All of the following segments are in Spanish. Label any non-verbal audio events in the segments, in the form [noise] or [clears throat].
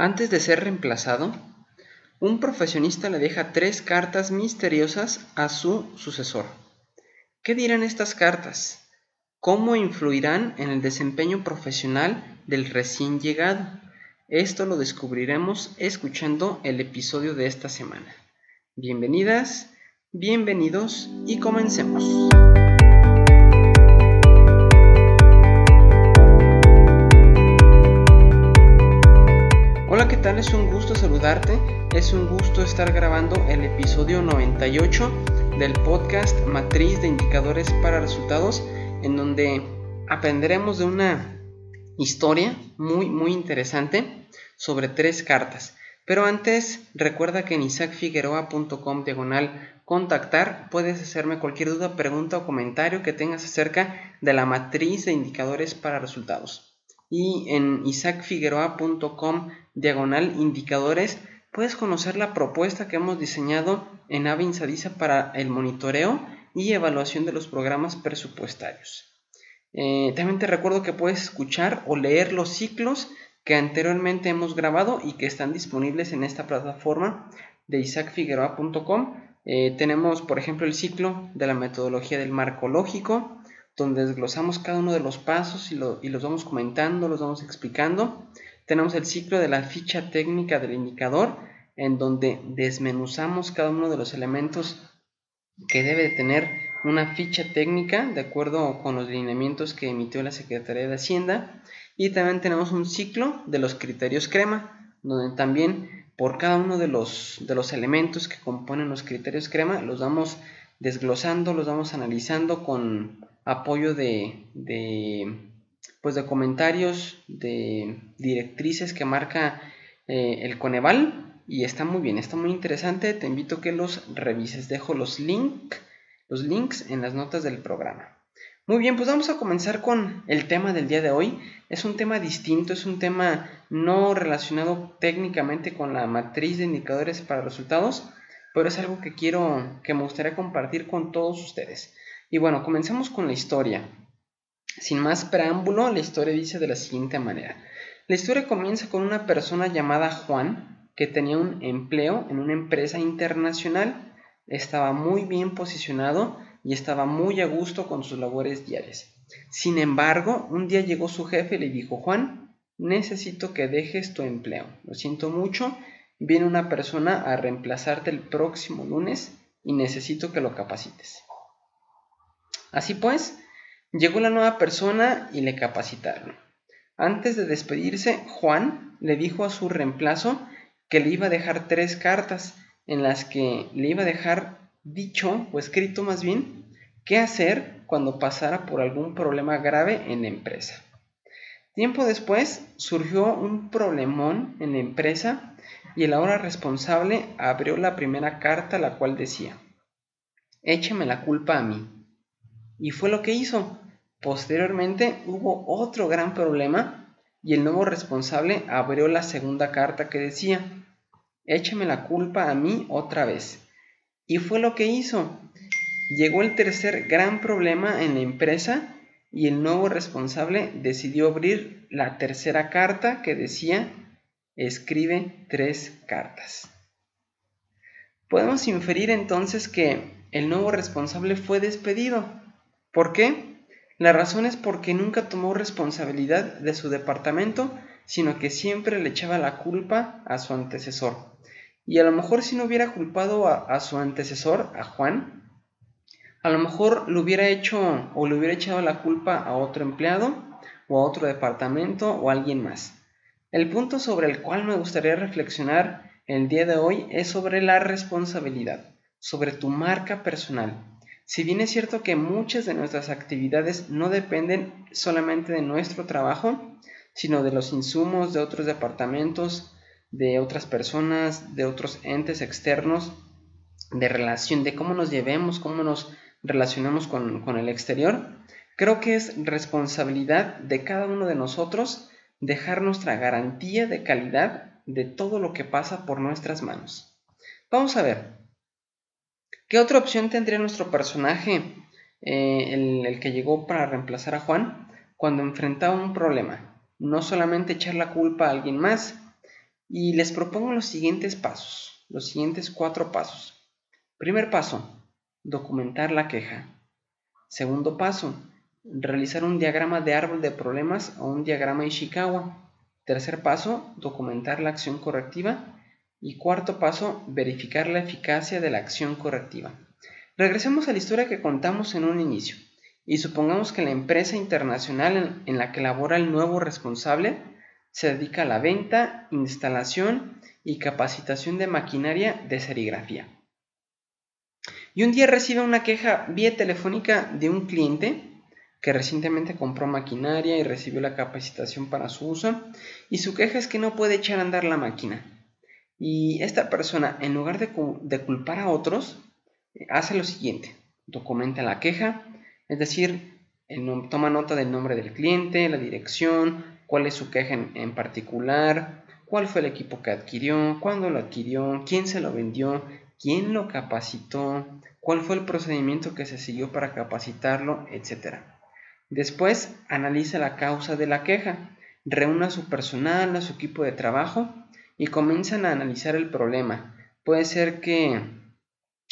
Antes de ser reemplazado, un profesionista le deja tres cartas misteriosas a su sucesor. ¿Qué dirán estas cartas? ¿Cómo influirán en el desempeño profesional del recién llegado? Esto lo descubriremos escuchando el episodio de esta semana. Bienvenidas, bienvenidos y comencemos. Tal? Es un gusto saludarte, es un gusto estar grabando el episodio 98 del podcast Matriz de Indicadores para Resultados, en donde aprenderemos de una historia muy, muy interesante sobre tres cartas. Pero antes, recuerda que en isaacfigueroa.com diagonal contactar puedes hacerme cualquier duda, pregunta o comentario que tengas acerca de la matriz de indicadores para resultados y en isaacfigueroa.com diagonal indicadores puedes conocer la propuesta que hemos diseñado en Avinsadisa para el monitoreo y evaluación de los programas presupuestarios. Eh, también te recuerdo que puedes escuchar o leer los ciclos que anteriormente hemos grabado y que están disponibles en esta plataforma de isaacfigueroa.com. Eh, tenemos, por ejemplo, el ciclo de la metodología del marco lógico, donde desglosamos cada uno de los pasos y, los vamos comentando, los vamos explicando. Tenemos el ciclo de la ficha técnica del indicador, en donde desmenuzamos cada uno de los elementos que debe tener una ficha técnica de acuerdo con los lineamientos que emitió la Secretaría de Hacienda. Y también tenemos un ciclo de los criterios crema, donde también por cada uno de los, de los elementos que componen los criterios crema los vamos desglosando, los vamos analizando con apoyo de, pues de comentarios, de directrices que marca eh, el Coneval y está muy bien, está muy interesante, te invito a que los revises, dejo los, link, los links en las notas del programa. Muy bien, pues vamos a comenzar con el tema del día de hoy. Es un tema distinto, es un tema no relacionado técnicamente con la matriz de indicadores para resultados, pero es algo que quiero, que me gustaría compartir con todos ustedes. Y bueno, comencemos con la historia. Sin más preámbulo, la historia dice de la siguiente manera. La historia comienza con una persona llamada Juan, que tenía un empleo en una empresa internacional, estaba muy bien posicionado y estaba muy a gusto con sus labores diarias. Sin embargo, un día llegó su jefe y le dijo, Juan, necesito que dejes tu empleo. Lo siento mucho, viene una persona a reemplazarte el próximo lunes y necesito que lo capacites. Así pues, llegó la nueva persona y le capacitaron. Antes de despedirse, Juan le dijo a su reemplazo que le iba a dejar tres cartas en las que le iba a dejar dicho o escrito más bien qué hacer cuando pasara por algún problema grave en la empresa. Tiempo después surgió un problemón en la empresa y el ahora responsable abrió la primera carta la cual decía, échame la culpa a mí. Y fue lo que hizo. Posteriormente hubo otro gran problema y el nuevo responsable abrió la segunda carta que decía, échame la culpa a mí otra vez. Y fue lo que hizo. Llegó el tercer gran problema en la empresa y el nuevo responsable decidió abrir la tercera carta que decía, escribe tres cartas. Podemos inferir entonces que el nuevo responsable fue despedido ¿Por qué? La razón es porque nunca tomó responsabilidad de su departamento, sino que siempre le echaba la culpa a su antecesor. Y a lo mejor si no hubiera culpado a, su antecesor, a Juan, a lo mejor lo hubiera hecho o le hubiera echado la culpa a otro empleado o a otro departamento o a alguien más. El punto sobre el cual me gustaría reflexionar el día de hoy es sobre la responsabilidad, sobre tu marca personal. Si bien es cierto que muchas de nuestras actividades no dependen solamente de nuestro trabajo, sino de los insumos de otros departamentos, de otras personas, de otros entes externos, de relación, de cómo nos llevemos, cómo nos relacionamos con, con el exterior, creo que es responsabilidad de cada uno de nosotros dejar nuestra garantía de calidad de todo lo que pasa por nuestras manos. Vamos a ver, ¿Qué otra opción tendría nuestro personaje, eh, el, que llegó para reemplazar a Juan, cuando enfrentaba un problema? No solamente echar la culpa a alguien más, Y les propongo los siguientes pasos, los siguientes cuatro pasos. Primer paso, documentar la queja. Segundo paso, realizar un diagrama de árbol de problemas o un diagrama Ishikawa. Tercer paso, documentar la acción correctiva. Y cuarto paso, verificar la eficacia de la acción correctiva. Regresemos a la historia que contamos en un inicio y supongamos que la empresa internacional en, la que labora el nuevo responsable se dedica a la venta, instalación y capacitación de maquinaria de serigrafía. Y un día recibe una queja vía telefónica de un cliente que recientemente compró maquinaria y recibió la capacitación para su uso, y su queja es que no puede echar a andar la máquina. Y esta persona, en lugar de, culpar a otros, hace lo siguiente, documenta la queja, es decir, toma nota del nombre del cliente, la dirección, cuál es su queja en, particular, cuál fue el equipo que adquirió, cuándo lo adquirió, quién se lo vendió, quién lo capacitó, cuál fue el procedimiento que se siguió para capacitarlo, etc. Después analiza la causa de la queja, reúne a su personal, a su equipo de trabajo y comienzan a analizar el problema. Puede ser que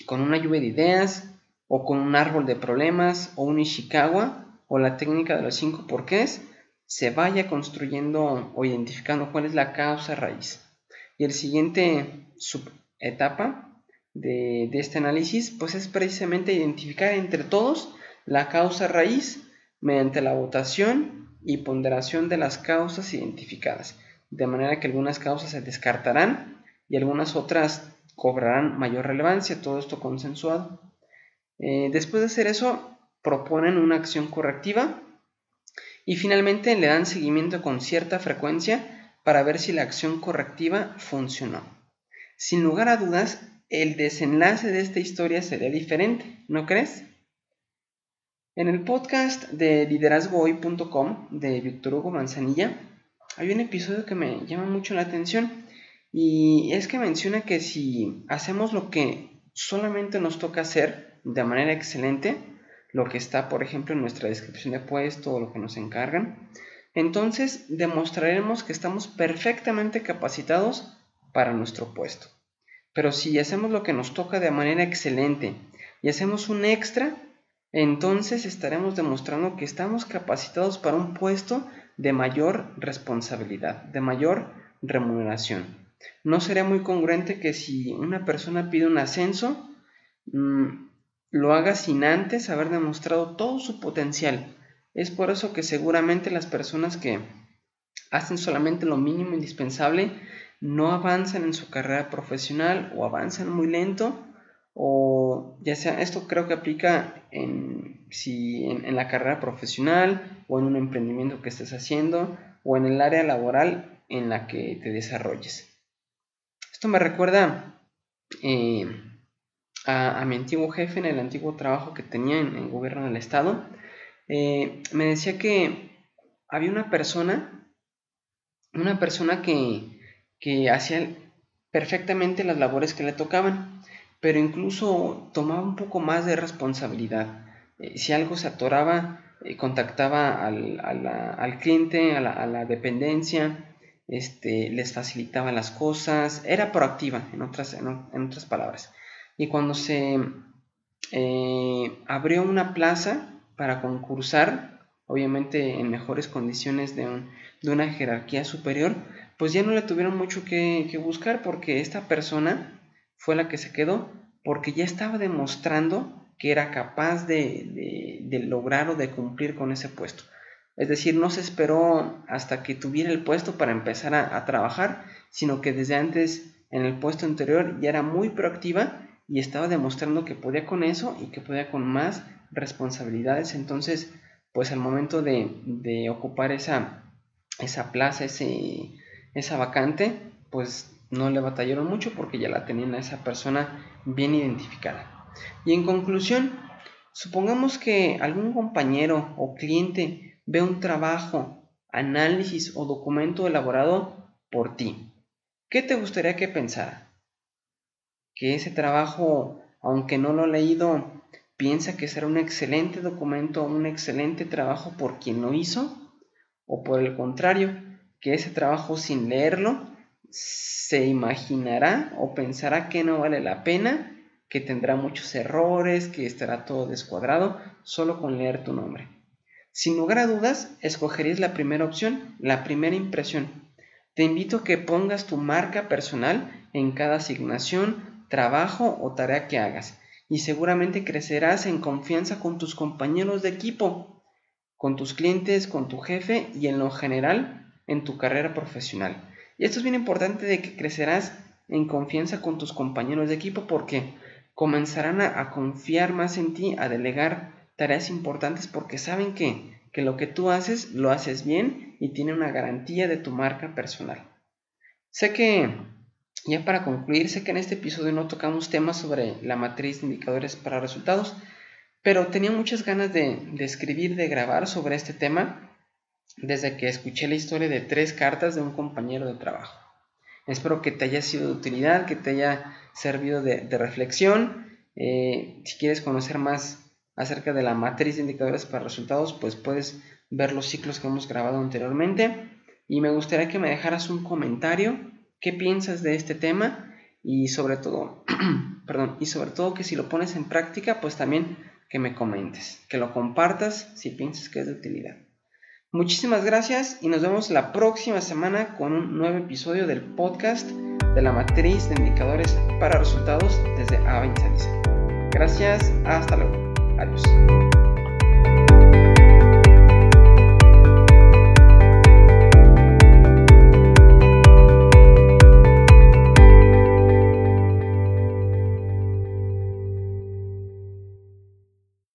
con una lluvia de ideas o con un árbol de problemas o un Ishikawa o la técnica de los cinco porqués se vaya construyendo o identificando cuál es la causa raíz. Y el siguiente subetapa de, de este análisis pues es precisamente identificar entre todos la causa raíz mediante la votación y ponderación de las causas identificadas, de manera que algunas causas se descartarán y algunas otras cobrarán mayor relevancia, todo esto consensuado. Eh, después de hacer eso, proponen una acción correctiva y finalmente le dan seguimiento con cierta frecuencia para ver si la acción correctiva funcionó. Sin lugar a dudas, el desenlace de esta historia sería diferente, ¿no crees? En el podcast de liderazgohoy.com de Víctor Hugo Manzanilla hay un episodio que me llama mucho la atención y es que menciona que si hacemos lo que solamente nos toca hacer de manera excelente, lo que está por ejemplo en nuestra descripción de puesto o lo que nos encargan, entonces demostraremos que estamos perfectamente capacitados para nuestro puesto. Pero si hacemos lo que nos toca de manera excelente y hacemos un extra, entonces estaremos demostrando que estamos capacitados para un puesto de mayor responsabilidad, de mayor remuneración. No sería muy congruente que si una persona pide un ascenso, mm, lo haga sin antes haber demostrado todo su potencial. Es por eso que seguramente las personas que hacen solamente lo mínimo indispensable no avanzan en su carrera profesional o avanzan muy lento o ya sea, esto creo que aplica en, si en, la carrera profesional o en un emprendimiento que estés haciendo o en el área laboral en la que te desarrolles. Esto me recuerda eh, a, mi antiguo jefe en el antiguo trabajo que tenía en el gobierno del estado. Eh, me decía que había una persona, una persona que, que hacía perfectamente las labores que le tocaban pero incluso tomaba un poco más de responsabilidad. Eh, si algo se atoraba, eh, contactaba al, cliente, a la, dependencia, este, les facilitaba las cosas, era proactiva, en otras, en, otras palabras. Y cuando se eh, abrió una plaza para concursar, obviamente en mejores condiciones de, una jerarquía superior, pues ya no le tuvieron mucho que, que buscar porque esta persona fue la que se quedó porque ya estaba demostrando que era capaz de, lograr o de cumplir con ese puesto. Es decir, no se esperó hasta que tuviera el puesto para empezar a, trabajar, sino que desde antes en el puesto anterior ya era muy proactiva y estaba demostrando que podía con eso y que podía con más responsabilidades. Entonces, pues al momento de, ocupar esa, esa plaza, ese, esa vacante, pues no le batallaron mucho porque ya la tenían a esa persona bien identificada. Y en conclusión, supongamos que algún compañero o cliente ve un trabajo, análisis o documento elaborado por ti. ¿Qué te gustaría que pensara? Que ese trabajo, aunque no lo ha leído, piensa que será un excelente documento, un excelente trabajo por quien lo hizo, o por el contrario, que ese trabajo sin leerlo se imaginará o pensará que no vale la pena, que tendrá muchos errores, que estará todo descuadrado, solo con leer tu nombre. Sin lugar a dudas, escogerías la primera opción, la primera impresión. Te invito a que pongas tu marca personal en cada asignación, trabajo o tarea que hagas y seguramente crecerás en confianza con tus compañeros de equipo, con tus clientes, con tu jefe y en lo general en tu carrera profesional. Y esto es bien importante de que crecerás en confianza con tus compañeros de equipo porque comenzarán a, confiar más en ti, a delegar tareas importantes porque saben que, que lo que tú haces lo haces bien y tiene una garantía de tu marca personal. Sé que ya para concluir, sé que en este episodio no tocamos temas sobre la matriz de indicadores para resultados, pero tenía muchas ganas de, escribir, de grabar sobre este tema desde que escuché la historia de tres cartas de un compañero de trabajo. Espero que te haya sido de utilidad, que te haya servido de, reflexión. Eh, si quieres conocer más acerca de la matriz de indicadores para resultados, pues puedes ver los ciclos que hemos grabado anteriormente. Y me gustaría que me dejaras un comentario qué piensas de este tema y sobre todo, [clears throat] perdón, y sobre todo que si lo pones en práctica, pues también que me comentes, que lo compartas si piensas que es de utilidad. Muchísimas gracias y nos vemos la próxima semana con un nuevo episodio del podcast de la matriz de indicadores para resultados desde a Gracias, hasta luego. Adiós.